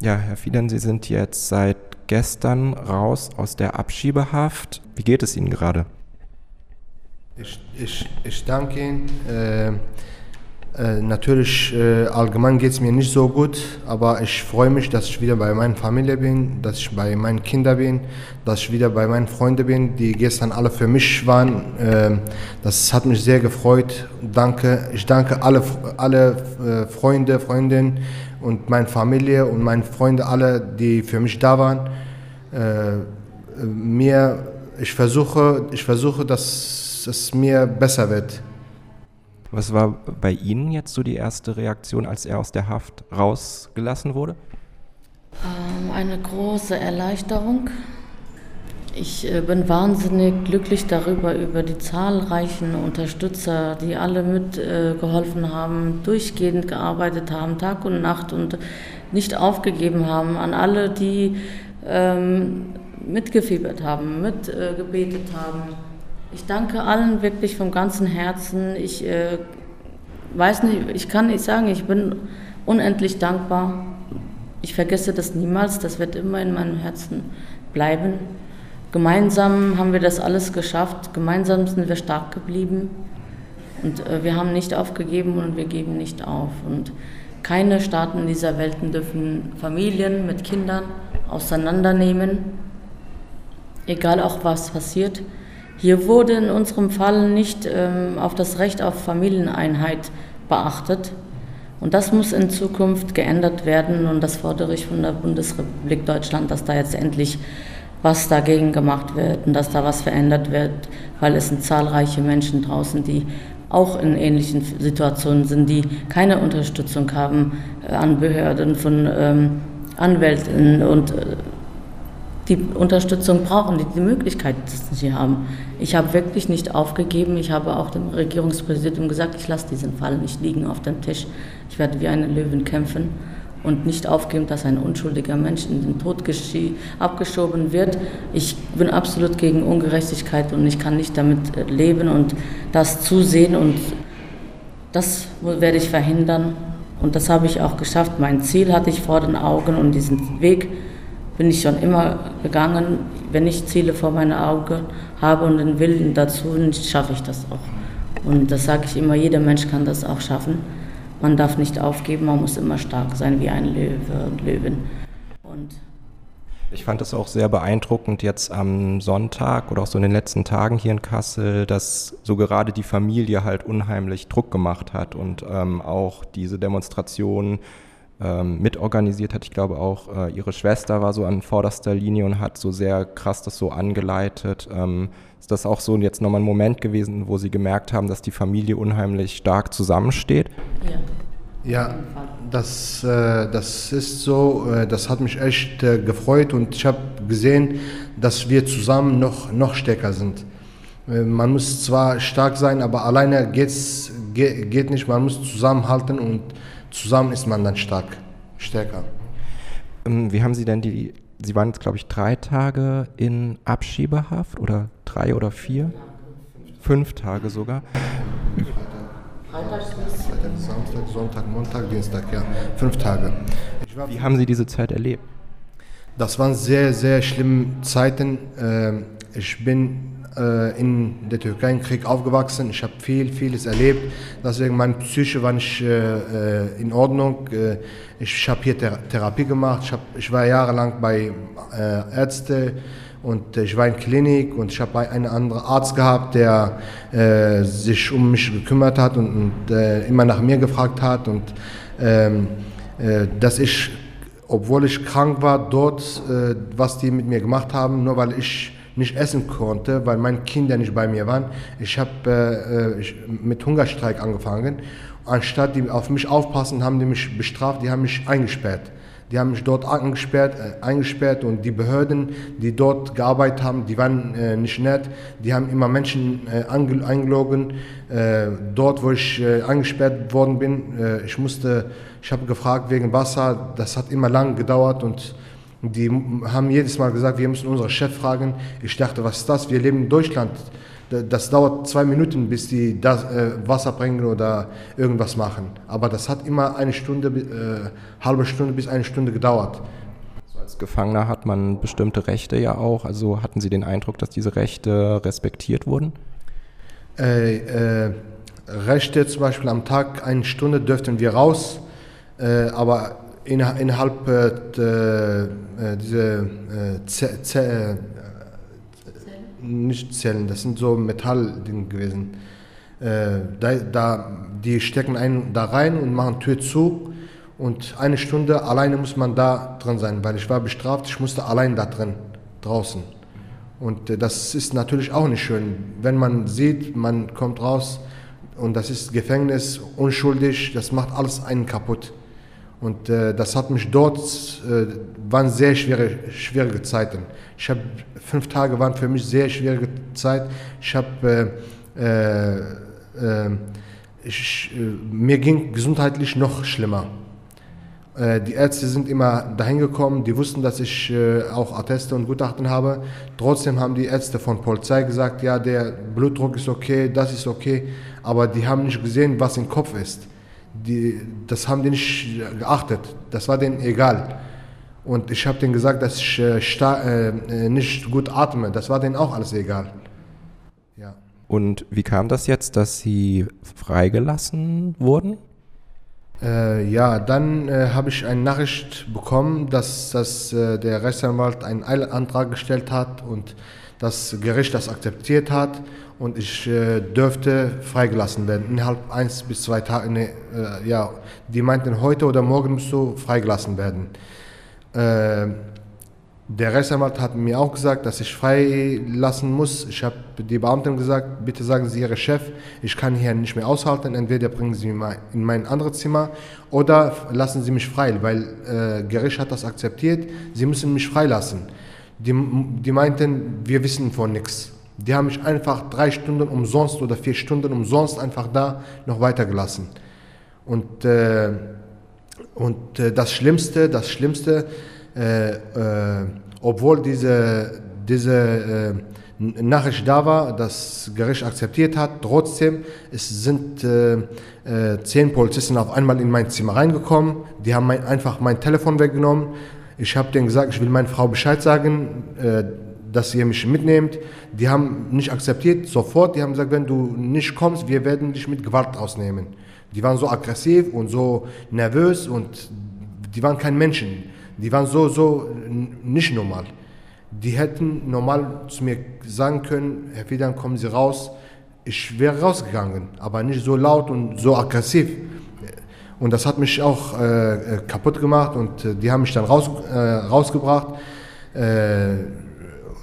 Ja, Herr Fiedern, Sie sind jetzt seit gestern raus aus der Abschiebehaft. Wie geht es Ihnen gerade? Ich, ich, ich danke Ihnen. Äh, äh, natürlich, äh, allgemein geht es mir nicht so gut, aber ich freue mich, dass ich wieder bei meiner Familie bin, dass ich bei meinen Kindern bin, dass ich wieder bei meinen Freunden bin, die gestern alle für mich waren. Äh, das hat mich sehr gefreut. Danke. Ich danke alle, alle äh, Freunde, Freundinnen und meine Familie und meine Freunde, alle, die für mich da waren. Äh, mir, ich versuche, ich versuche, dass es mir besser wird. Was war bei Ihnen jetzt so die erste Reaktion, als er aus der Haft rausgelassen wurde? Ähm, eine große Erleichterung. Ich äh, bin wahnsinnig glücklich darüber, über die zahlreichen Unterstützer, die alle mitgeholfen äh, haben, durchgehend gearbeitet haben, Tag und Nacht und nicht aufgegeben haben. An alle, die ähm, mitgefiebert haben, mitgebetet äh, haben ich danke allen wirklich vom ganzen Herzen. Ich äh, weiß nicht, ich kann nicht sagen, ich bin unendlich dankbar. Ich vergesse das niemals, das wird immer in meinem Herzen bleiben. Gemeinsam haben wir das alles geschafft, gemeinsam sind wir stark geblieben und äh, wir haben nicht aufgegeben und wir geben nicht auf. Und keine Staaten dieser Welt dürfen Familien mit Kindern auseinandernehmen, egal auch was passiert. Hier wurde in unserem Fall nicht ähm, auf das Recht auf Familieneinheit beachtet. Und das muss in Zukunft geändert werden und das fordere ich von der Bundesrepublik Deutschland, dass da jetzt endlich was dagegen gemacht wird und dass da was verändert wird, weil es sind zahlreiche Menschen draußen, die auch in ähnlichen Situationen sind, die keine Unterstützung haben äh, an Behörden von ähm, Anwälten und äh, die Unterstützung brauchen, die die Möglichkeit nicht haben. Ich habe wirklich nicht aufgegeben. Ich habe auch dem Regierungspräsidenten gesagt, ich lasse diesen Fall nicht liegen auf dem Tisch. Ich werde wie eine Löwin kämpfen und nicht aufgeben, dass ein unschuldiger Mensch in den Tod abgeschoben wird. Ich bin absolut gegen Ungerechtigkeit und ich kann nicht damit äh, leben und das zusehen und das werde ich verhindern. Und das habe ich auch geschafft. Mein Ziel hatte ich vor den Augen und diesen Weg bin ich schon immer gegangen. Wenn ich Ziele vor meinen Augen habe und den Willen dazu, schaffe ich das auch. Und das sage ich immer, jeder Mensch kann das auch schaffen. Man darf nicht aufgeben, man muss immer stark sein wie ein Löwe und Löwin. Und ich fand es auch sehr beeindruckend jetzt am Sonntag oder auch so in den letzten Tagen hier in Kassel, dass so gerade die Familie halt unheimlich Druck gemacht hat und ähm, auch diese Demonstrationen ähm, mitorganisiert hat. Ich glaube auch, äh, ihre Schwester war so an vorderster Linie und hat so sehr krass das so angeleitet. Ähm, ist das auch so jetzt nochmal ein Moment gewesen, wo Sie gemerkt haben, dass die Familie unheimlich stark zusammensteht? Ja. Ja, das, äh, das ist so, äh, das hat mich echt äh, gefreut und ich habe gesehen, dass wir zusammen noch, noch stärker sind. Äh, man muss zwar stark sein, aber alleine geht's, geht, geht nicht, man muss zusammenhalten und zusammen ist man dann stark, stärker. Ähm, wie haben Sie denn die, Sie waren jetzt glaube ich drei Tage in Abschiebehaft oder drei oder vier? Fünf Tage sogar. Freitag, Samstag, Sonntag, Montag, Dienstag, ja. Fünf Tage. Wie haben Sie diese Zeit erlebt? Das waren sehr, sehr schlimme Zeiten. Ähm, ich bin äh, in der Türkei im Krieg aufgewachsen. Ich habe viel, vieles erlebt. Deswegen meine Psyche war nicht äh, äh in Ordnung. Äh, ich habe hier Thera Therapie gemacht. Ich, hab, ich war jahrelang bei äh, Ärzten und ich war in Klinik und ich habe einen anderen Arzt gehabt, der äh, sich um mich gekümmert hat und, und äh, immer nach mir gefragt hat und ähm, äh, dass ich, obwohl ich krank war, dort, äh, was die mit mir gemacht haben, nur weil ich nicht essen konnte, weil meine Kinder nicht bei mir waren. Ich habe äh, äh mit Hungerstreik angefangen. Anstatt die auf mich aufpassen, haben die mich bestraft, die haben mich eingesperrt. Die haben mich dort eingesperrt, äh, eingesperrt und die Behörden, die dort gearbeitet haben, die waren äh, nicht nett. Die haben immer Menschen äh, eingelogen. Äh, dort, wo ich äh, eingesperrt worden bin, ich musste, ich habe gefragt wegen Wasser. Das hat immer lang gedauert und Die haben jedes Mal gesagt, wir müssen unseren Chef fragen. Ich dachte, was ist das? Wir leben in Deutschland. Das dauert zwei Minuten, bis die das, äh, Wasser bringen oder irgendwas machen. Aber das hat immer eine Stunde, äh, halbe Stunde bis eine Stunde gedauert. Als Gefangener hat man bestimmte Rechte ja auch. Also hatten Sie den Eindruck, dass diese Rechte respektiert wurden? Äh, äh Rechte zum Beispiel am Tag eine Stunde dürften wir raus, äh, aber innerhalb äh, diese äh, nicht Zellen, das sind so Metalldinge gewesen. Äh, da, da, die stecken einen da rein und machen Tür zu und eine Stunde alleine muss man da drin sein, weil ich war bestraft, ich musste allein da drin, draußen. Und äh, das ist natürlich auch nicht schön, wenn man sieht, man kommt raus und das ist Gefängnis, unschuldig, das macht alles einen kaputt. Und äh, das hat mich dort, äh, waren sehr schwere, schwierige Zeiten. Ich habe, fünf Tage waren für mich sehr schwierige Zeit. Ich habe, äh, äh, äh ich, äh, mir ging gesundheitlich noch schlimmer. Die Ärzte sind immer dahin gekommen, die wussten, dass ich auch Atteste und Gutachten habe. Trotzdem haben die Ärzte von Polizei gesagt, ja, der Blutdruck ist okay, das ist okay, aber die haben nicht gesehen, was im Kopf ist die, das haben die nicht geachtet. Das war denen egal. Und ich habe denen gesagt, dass ich äh, äh, nicht gut atme. Das war denen auch alles egal. Ja. Und wie kam das jetzt, dass Sie freigelassen wurden? Äh, ja, dann äh, habe ich eine Nachricht bekommen, dass, dass äh, der Rechtsanwalt einen Eilantrag gestellt hat und das Gericht das akzeptiert hat und ich äh, dürfte freigelassen werden innerhalb eins bis zwei Tage. Ne, äh, ja, die meinten, heute oder morgen musst du freigelassen werden. Äh, der Rechtsanwalt hat mir auch gesagt, dass ich freilassen muss. Ich habe die Beamten gesagt, bitte sagen Sie Ihrem Chef, ich kann hier nicht mehr aushalten. Entweder bringen Sie mich in mein anderes Zimmer oder lassen Sie mich frei, weil äh, Gericht hat das akzeptiert. Sie müssen mich freilassen. Die, die meinten, wir wissen von nichts. Die haben mich einfach drei Stunden umsonst oder vier Stunden umsonst einfach da noch weitergelassen. Und, äh, und äh, das Schlimmste, das Schlimmste, äh, äh obwohl diese, diese äh, Nachricht da war, das Gericht akzeptiert hat, trotzdem es sind äh, zehn Polizisten auf einmal in mein Zimmer reingekommen. Die haben mein, einfach mein Telefon weggenommen. Ich habe denen gesagt, ich will meiner Frau Bescheid sagen dass ihr mich mitnehmt. Die haben nicht akzeptiert, sofort. Die haben gesagt, wenn du nicht kommst, wir werden dich mit Gewalt rausnehmen. Die waren so aggressiv und so nervös und die waren kein Menschen. Die waren so, so nicht normal. Die hätten normal zu mir sagen können, Herr Fidan, kommen Sie raus. Ich wäre rausgegangen, aber nicht so laut und so aggressiv. Und das hat mich auch äh, kaputt gemacht und äh, die haben mich dann raus, äh, rausgebracht. Äh,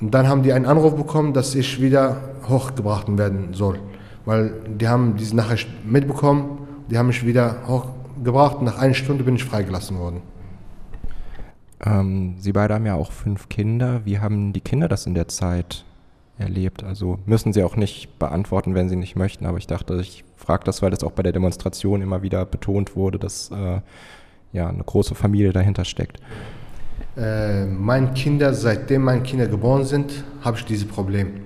und dann haben die einen Anruf bekommen, dass ich wieder hochgebracht werden soll. Weil die haben diese Nachricht mitbekommen, die haben mich wieder hochgebracht. Nach einer Stunde bin ich freigelassen worden. Ähm, Sie beide haben ja auch fünf Kinder. Wie haben die Kinder das in der Zeit erlebt? Also müssen Sie auch nicht beantworten, wenn Sie nicht möchten. Aber ich dachte, ich frage das, weil das auch bei der Demonstration immer wieder betont wurde, dass äh, ja eine große Familie dahinter steckt. Äh, meine Kinder, seitdem meine Kinder geboren sind, habe ich dieses Problem.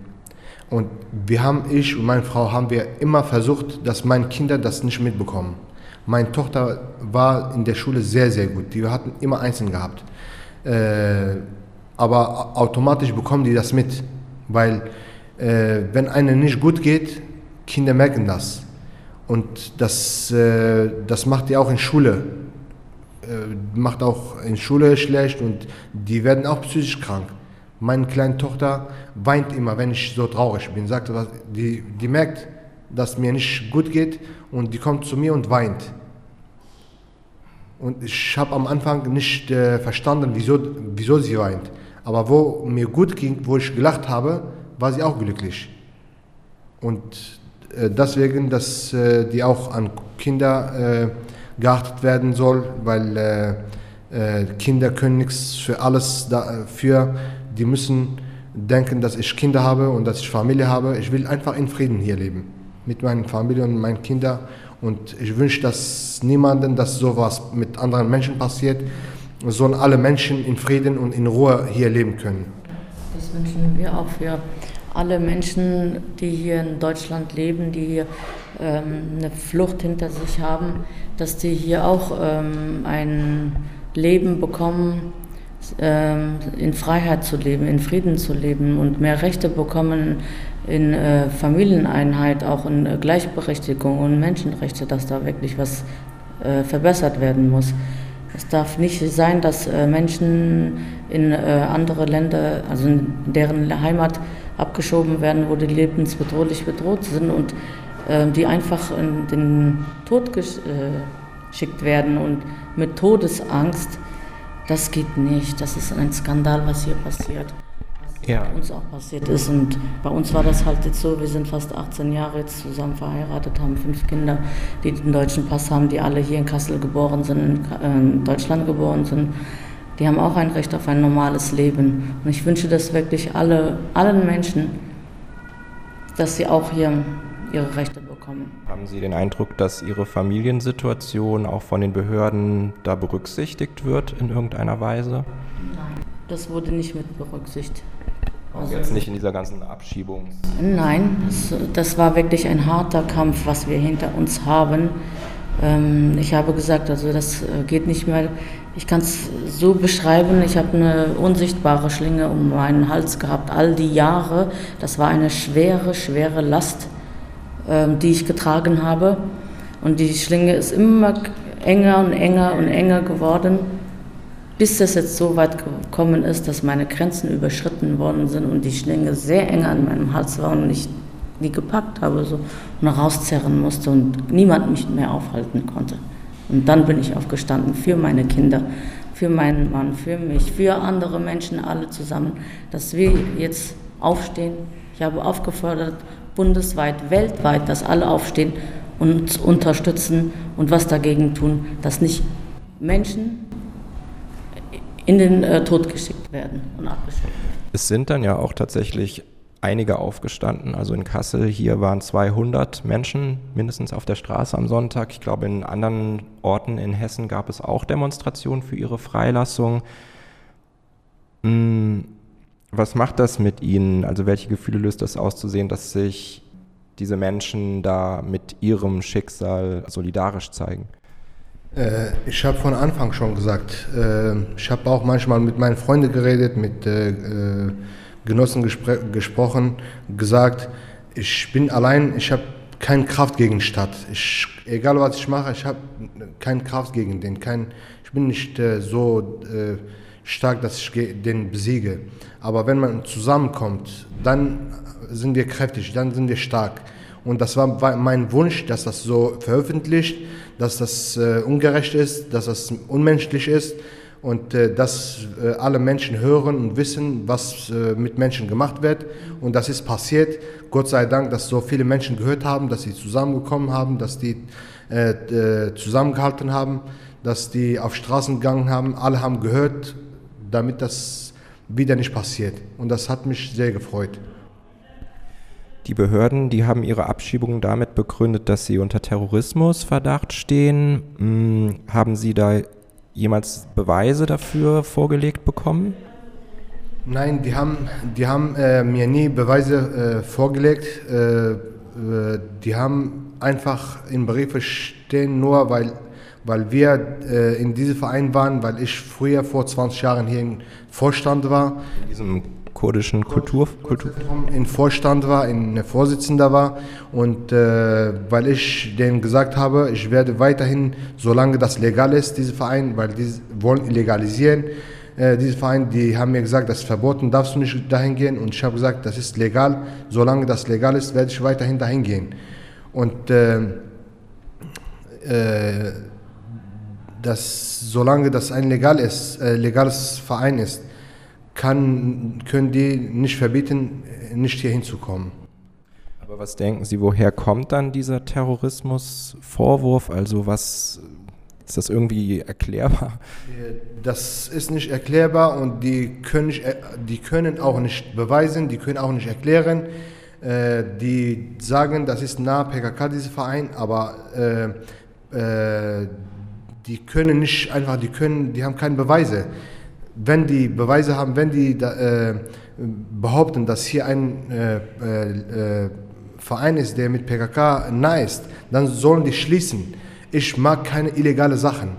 Und wir haben, ich und meine Frau, haben wir immer versucht, dass meine Kinder das nicht mitbekommen. Meine Tochter war in der Schule sehr, sehr gut. Die hatten immer Einzeln gehabt. Äh, aber automatisch bekommen die das mit. Weil äh, wenn einem nicht gut geht, Kinder merken das. Und das, äh, das macht die auch in Schule. Äh, macht auch in Schule schlecht und die werden auch psychisch krank. Meine kleine Tochter weint immer, wenn ich so traurig bin. Sagt, die, die merkt, dass mir nicht gut geht und die kommt zu mir und weint. Und ich habe am Anfang nicht äh, verstanden, wieso, wieso sie weint. Aber wo mir gut ging, wo ich gelacht habe, war sie auch glücklich. Und deswegen, dass äh, die auch an Kinder äh, geachtet werden soll, weil äh, äh, Kinder können nichts für alles dafür. Die müssen denken, dass ich Kinder habe und dass ich Familie habe. Ich will einfach in Frieden hier leben mit meiner Familie und meinen Kindern. Und ich wünsche, dass niemandem, dass sowas mit anderen Menschen passiert. sollen alle Menschen in Frieden und in Ruhe hier leben können. Das wünschen wir auch für alle Menschen, die hier in Deutschland leben, die hier ähm, eine Flucht hinter sich haben, dass die hier auch ähm, ein Leben bekommen, ähm, in Freiheit zu leben, in Frieden zu leben und mehr Rechte bekommen in äh, Familieneinheit, auch in äh, Gleichberechtigung und Menschenrechte, dass da wirklich was äh, verbessert werden muss. Es darf nicht sein, dass äh, Menschen in äh, andere Länder, also in deren Heimat abgeschoben werden, wo die lebensbedrohlich bedroht sind und äh, die einfach in den Tod geschickt werden und mit Todesangst. Das geht nicht. Das ist ein Skandal, was hier passiert. Was ja. bei uns auch passiert ist. Und bei uns war das halt jetzt so, wir sind fast 18 Jahre jetzt zusammen verheiratet, haben fünf Kinder, die den deutschen Pass haben, die alle hier in Kassel geboren sind, in Deutschland geboren sind die haben auch ein Recht auf ein normales Leben. Und ich wünsche das wirklich alle, allen Menschen, dass sie auch hier ihre Rechte bekommen. Haben Sie den Eindruck, dass Ihre Familiensituation auch von den Behörden da berücksichtigt wird in irgendeiner Weise? Nein, das wurde nicht mit berücksichtigt. Also jetzt nicht in dieser ganzen Abschiebung? Nein, das, war wirklich ein harter Kampf, was wir hinter uns haben. Ähm, ich habe gesagt, also das äh, geht nicht mehr. Ich kann es so beschreiben, ich habe eine unsichtbare Schlinge um meinen Hals gehabt, all die Jahre. Das war eine schwere, schwere Last, ähm, die ich getragen habe. Und die Schlinge ist immer enger und enger und enger geworden, bis es jetzt so weit gekommen ist, dass meine Grenzen überschritten worden sind und die Schlinge sehr eng an meinem Hals war und ich die gepackt habe so, und rauszerren musste und niemand mich mehr aufhalten konnte. Und dann bin ich aufgestanden für meine Kinder, für meinen Mann, für mich, für andere Menschen, alle zusammen, dass wir jetzt aufstehen. Ich habe aufgefordert, bundesweit, weltweit, dass alle aufstehen und uns unterstützen und was dagegen tun, dass nicht Menschen in den äh, Tod geschickt werden und abgeschickt werden. Es sind dann ja auch tatsächlich einige aufgestanden. Also in Kassel hier waren 200 Menschen mindestens auf der Straße am Sonntag. Ich glaube, in anderen Orten in Hessen gab es auch Demonstrationen für ihre Freilassung. Hm, was macht das mit Ihnen? Also welche Gefühle löst das aus, zu sehen, dass sich diese Menschen da mit ihrem Schicksal solidarisch zeigen? Äh, ich habe von Anfang schon gesagt, äh, ich habe auch manchmal mit meinen Freunden geredet, mit äh, Genossen gespr gesprochen, gesagt, ich bin allein, ich habe keine Kraft gegen Stadt. Ich, egal was ich mache, ich habe keine Kraft gegen den. Kein, ich bin nicht äh, so äh, stark, dass ich den besiege. Aber wenn man zusammenkommt, dann sind wir kräftig, dann sind wir stark. Und das war mein Wunsch, dass das so veröffentlicht, dass das äh, ungerecht ist, dass das unmenschlich ist und äh, dass äh, alle Menschen hören und wissen, was äh, mit Menschen gemacht wird. Und das ist passiert. Gott sei Dank, dass so viele Menschen gehört haben, dass sie zusammengekommen haben, dass die äh, äh, zusammengehalten haben, dass die auf Straßen gegangen haben. Alle haben gehört, damit das wieder nicht passiert. Und das hat mich sehr gefreut. Die Behörden, die haben ihre Abschiebungen damit begründet, dass sie unter Terrorismusverdacht stehen. Hm, haben Sie da jemals Beweise dafür vorgelegt bekommen? Nein, die haben, die haben äh, mir nie Beweise äh, vorgelegt. Äh, äh die haben einfach in Briefe stehen, nur weil, weil wir äh, in diesem Verein waren, weil ich früher vor 20 Jahren hier im Vorstand war. In diesem kurdischen Kultur, Kultur. In Vorstand war, in Vorsitzender war. Und äh, weil ich denen gesagt habe, ich werde weiterhin, solange das legal ist, diese Verein, weil die wollen legalisieren, äh, diese Verein, die haben mir gesagt, das ist verboten, darfst du nicht dahin gehen. Und ich habe gesagt, das ist legal, solange das legal ist, werde ich weiterhin dahin gehen. Und äh, äh, das, solange das ein legal ist, äh, legales Verein ist, kann, können die nicht verbieten, nicht hier hinzukommen. Aber was denken Sie, woher kommt dann dieser Terrorismusvorwurf? Also was ist das irgendwie erklärbar? Das ist nicht erklärbar und die können, nicht, die können auch nicht beweisen, die können auch nicht erklären. Äh, die sagen, das ist nah PKK, dieser Verein, aber äh, äh, die können nicht einfach, die können, die haben keine Beweise. Wenn die Beweise haben, wenn die da, äh, behaupten, dass hier ein äh, äh, Verein ist, der mit PKK nahe ist, dann sollen die schließen. Ich mag keine illegale Sachen.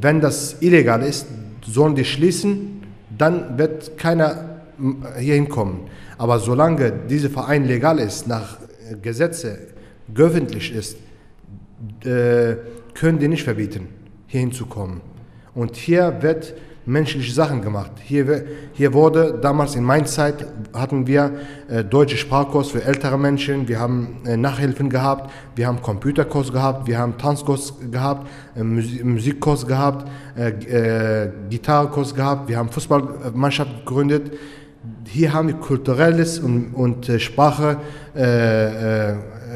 Wenn das illegal ist, sollen die schließen, dann wird keiner hier hinkommen. Aber solange dieser Verein legal ist, nach Gesetze öffentlich ist, äh, können die nicht verbieten, hier hinzukommen. Und hier wird menschliche Sachen gemacht. Hier, hier wurde damals in meiner Zeit hatten wir äh, deutsche Sprachkurs für ältere Menschen, wir haben äh, Nachhilfen gehabt, wir haben Computerkurs gehabt, wir haben Tanzkurs gehabt, äh, Musikkurs gehabt, äh, äh, Gitarrekurs gehabt, wir haben Fußballmannschaft gegründet. Hier haben wir kulturelles und, und äh, Sprache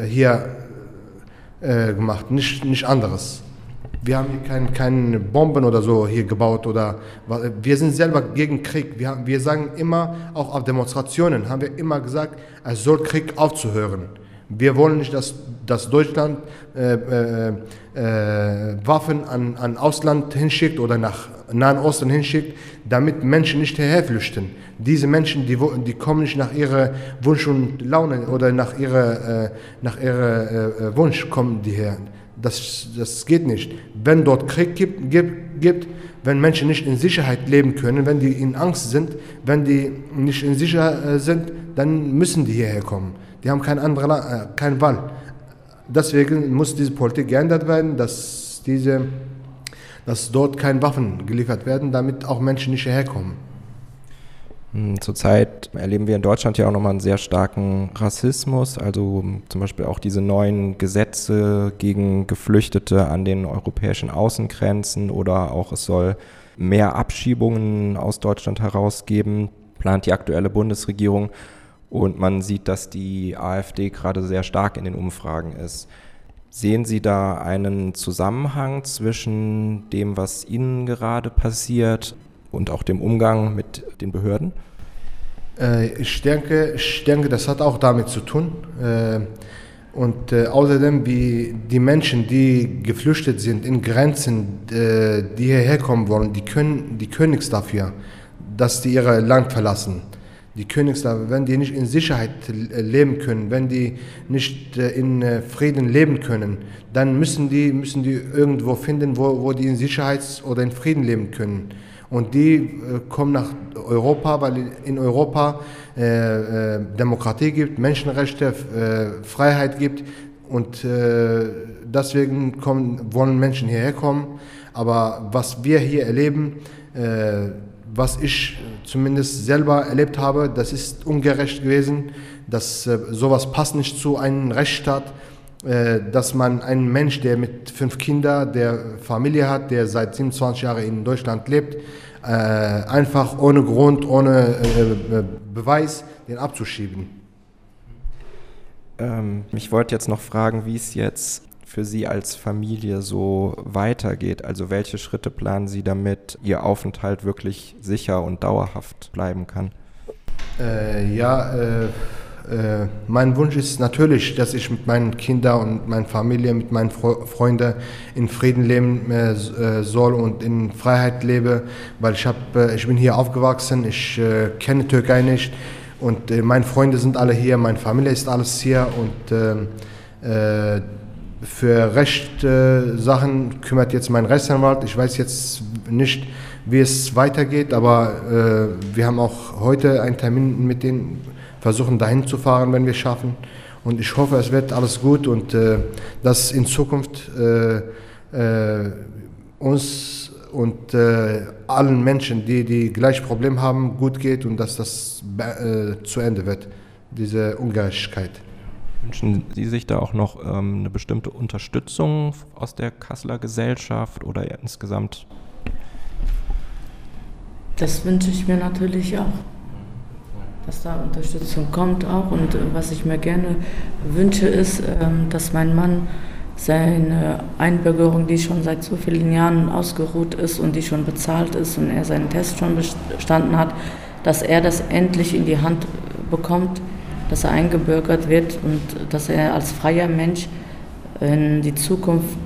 hier gemacht, nicht, nicht anderes. Wir haben hier keine kein Bomben oder so hier gebaut oder wir sind selber gegen Krieg. Wir, wir sagen immer, auch auf Demonstrationen haben wir immer gesagt, es soll Krieg aufzuhören. Wir wollen nicht, dass, dass Deutschland äh, äh, äh, Waffen an, an Ausland hinschickt oder nach Nahen Osten hinschickt, damit Menschen nicht hierher flüchten. Diese Menschen, die, die kommen nicht nach ihrer Wunsch und Laune oder nach ihrer, äh, nach ihrer äh, Wunsch kommen die her. Das, das geht nicht. Wenn dort Krieg gibt, gibt, gibt, wenn Menschen nicht in Sicherheit leben können, wenn die in Angst sind, wenn die nicht in Sicherheit äh, sind, dann müssen die hierher kommen. Die haben keine andere, äh, keine Wahl. Deswegen muss diese Politik geändert werden, dass, diese, dass dort keine Waffen geliefert werden, damit auch Menschen nicht hierher kommen. Hm, zurzeit erleben wir in Deutschland ja auch nochmal einen sehr starken Rassismus, also zum Beispiel auch diese neuen Gesetze gegen Geflüchtete an den europäischen Außengrenzen oder auch es soll mehr Abschiebungen aus Deutschland herausgeben, plant die aktuelle Bundesregierung. Und man sieht, dass die AfD gerade sehr stark in den Umfragen ist. Sehen Sie da einen Zusammenhang zwischen dem, was Ihnen gerade passiert und auch dem Umgang mit den Behörden? Äh, ich, denke, ich denke, das hat auch damit zu tun. Äh, und äh, außerdem, wie die Menschen, die geflüchtet sind in Grenzen, die hierher kommen wollen, die können, die nichts dafür, dass die ihr Land verlassen. Die dafür, wenn die nicht in Sicherheit leben können, wenn die nicht in Frieden leben können, dann müssen die, müssen die irgendwo finden, wo, wo die in Sicherheit oder in Frieden leben können. Und die äh, kommen nach Europa, weil in Europa äh, äh, Demokratie gibt, Menschenrechte, äh, Freiheit gibt. Und äh, deswegen kommen, wollen Menschen hierher kommen. Aber was wir hier erleben, was ich zumindest selber erlebt habe, das ist ungerecht gewesen. Das, sowas passt nicht zu einem Rechtsstaat dass man einen Mensch, der mit fünf Kindern, der Familie hat, der seit 27 Jahren in Deutschland lebt, äh, einfach ohne Grund, ohne äh, Beweis den abzuschieben. Ähm, ich wollte jetzt noch fragen, wie es jetzt für Sie als Familie so weitergeht. Also welche Schritte planen Sie, damit Ihr Aufenthalt wirklich sicher und dauerhaft bleiben kann? Äh, ja, äh, äh, mein Wunsch ist natürlich, dass ich mit meinen Kindern und meiner Familie, mit meinen Fre Freunden in Frieden leben äh, äh, soll und in Freiheit lebe, weil ich, hab, äh, ich bin hier aufgewachsen, ich äh, kenne Türkei nicht und meine Freunde sind alle hier, meine Familie ist alles hier und ähm, für Rechtssachen kümmert jetzt mein Rechtsanwalt. Ich weiß jetzt nicht, wie es weitergeht, aber wir haben auch heute einen Termin mit denen versuchen dahin zu fahren, wenn wir es schaffen. Und ich hoffe, es wird alles gut und äh, dass in Zukunft äh, äh, uns und äh, allen Menschen, die die gleiche Problem haben, gut geht und dass das äh, zu Ende wird, diese Ungerechtigkeit. Wünschen Sie sich da auch noch ähm, eine bestimmte Unterstützung aus der Kasseler Gesellschaft oder insgesamt? Das wünsche ich mir natürlich auch dass da Unterstützung kommt auch. Und äh, was ich mir gerne wünsche, ist, ähm, dass mein Mann seine Einbürgerung, die schon seit so vielen Jahren ausgeruht ist und die schon bezahlt ist und er seinen Test schon bestanden hat, dass er das endlich in die Hand bekommt, dass er eingebürgert wird und dass er als freier Mensch in die Zukunft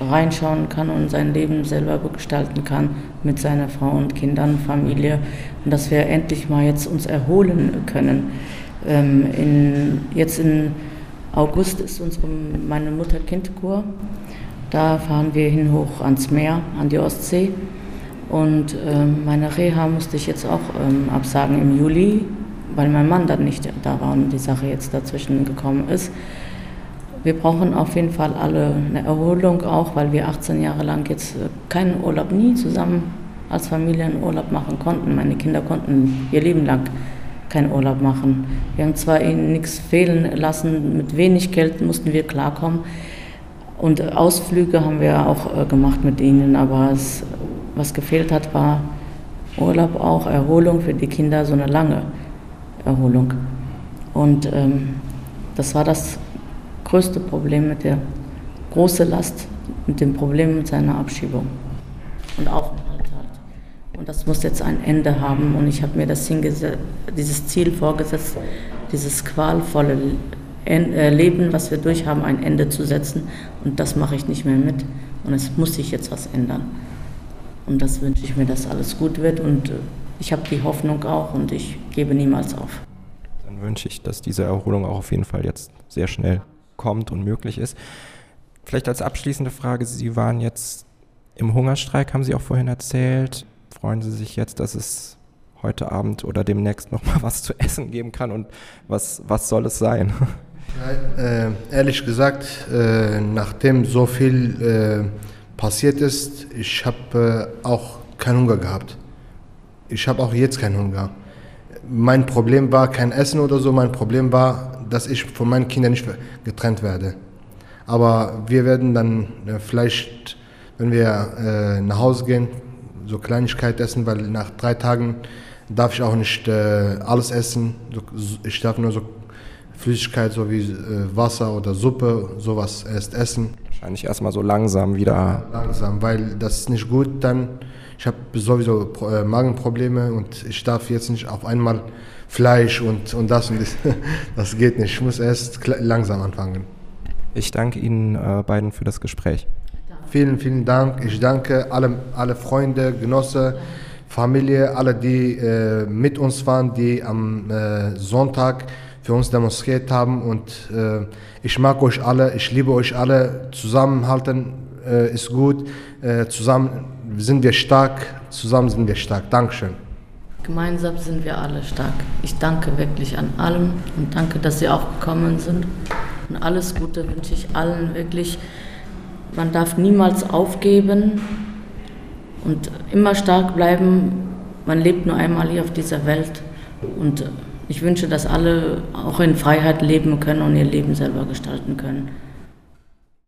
reinschauen kann und sein Leben selber gestalten kann mit seiner Frau und Kindern, Familie und dass wir endlich mal jetzt uns erholen können. Ähm, in, jetzt im August ist unsere meine Mutter-Kind-Kur. Da fahren wir hin hoch ans Meer, an die Ostsee. Und ähm, meine Reha musste ich jetzt auch ähm, absagen im Juli, weil mein Mann dann nicht da war und die Sache jetzt dazwischen gekommen ist. Wir brauchen auf jeden Fall alle eine Erholung auch, weil wir 18 Jahre lang jetzt äh, keinen Urlaub nie zusammen als Familie einen Urlaub machen konnten. Meine Kinder konnten ihr Leben lang keinen Urlaub machen. Wir haben zwar ihnen nichts fehlen lassen, mit wenig Geld mussten wir klarkommen. Und Ausflüge haben wir auch äh, gemacht mit ihnen, aber es, was gefehlt hat, war Urlaub auch, Erholung für die Kinder, so eine lange Erholung. Und ähm, das war das größte Problem mit der große Last, mit dem Problem mit seiner Abschiebung und Aufenthalt halt. Und das muss jetzt ein Ende haben und ich habe mir das dieses Ziel vorgesetzt, dieses qualvolle äh, Leben, was wir durchhaben, ein Ende zu setzen und das mache ich nicht mehr mit und es muss sich jetzt was ändern. Und das wünsche ich mir, dass alles gut wird und äh, ich habe die Hoffnung auch und ich gebe niemals auf. Dann wünsche ich, dass diese Erholung auch auf jeden Fall jetzt sehr schnell kommt und möglich ist. Vielleicht als abschließende Frage, Sie waren jetzt im Hungerstreik, haben Sie auch vorhin erzählt. Freuen Sie sich jetzt, dass es heute Abend oder demnächst noch mal was zu essen geben kann und was, was soll es sein? Ja, äh, ehrlich gesagt, äh, nachdem so viel äh, passiert ist, ich habe äh, auch keinen Hunger gehabt. Ich habe auch jetzt keinen Hunger. Mein Problem war kein Essen oder so, mein Problem war dass ich von meinen Kindern nicht getrennt werde. Aber wir werden dann äh, vielleicht, wenn wir äh, nach Hause gehen, so Kleinigkeit essen, weil nach drei Tagen darf ich auch nicht äh, alles essen. Ich darf nur so Flüssigkeit, so wie Wasser oder Suppe, sowas erst essen. Wahrscheinlich erstmal so langsam wieder. Langsam, weil das ist nicht gut. Dann, ich habe sowieso Magenprobleme und ich darf jetzt nicht auf einmal Fleisch und, und das und das. Das geht nicht. Ich muss erst langsam anfangen. Ich danke Ihnen äh, beiden für das Gespräch. Vielen, vielen Dank. Ich danke alle, alle Freunde, Genosse, Familie, alle, die äh, mit uns waren, die am äh, Sonntag für uns demonstriert haben. Und äh, ich mag euch alle, ich liebe euch alle. Zusammenhalten äh, ist gut. Äh, zusammen sind wir stark. Zusammen sind wir stark. Dankeschön. Gemeinsam sind wir alle stark. Ich danke wirklich an allem und danke, dass Sie auch gekommen sind. Und alles Gute wünsche ich allen wirklich. Man darf niemals aufgeben und immer stark bleiben. Man lebt nur einmal hier auf dieser Welt. Und ich wünsche, dass alle auch in Freiheit leben können und ihr Leben selber gestalten können.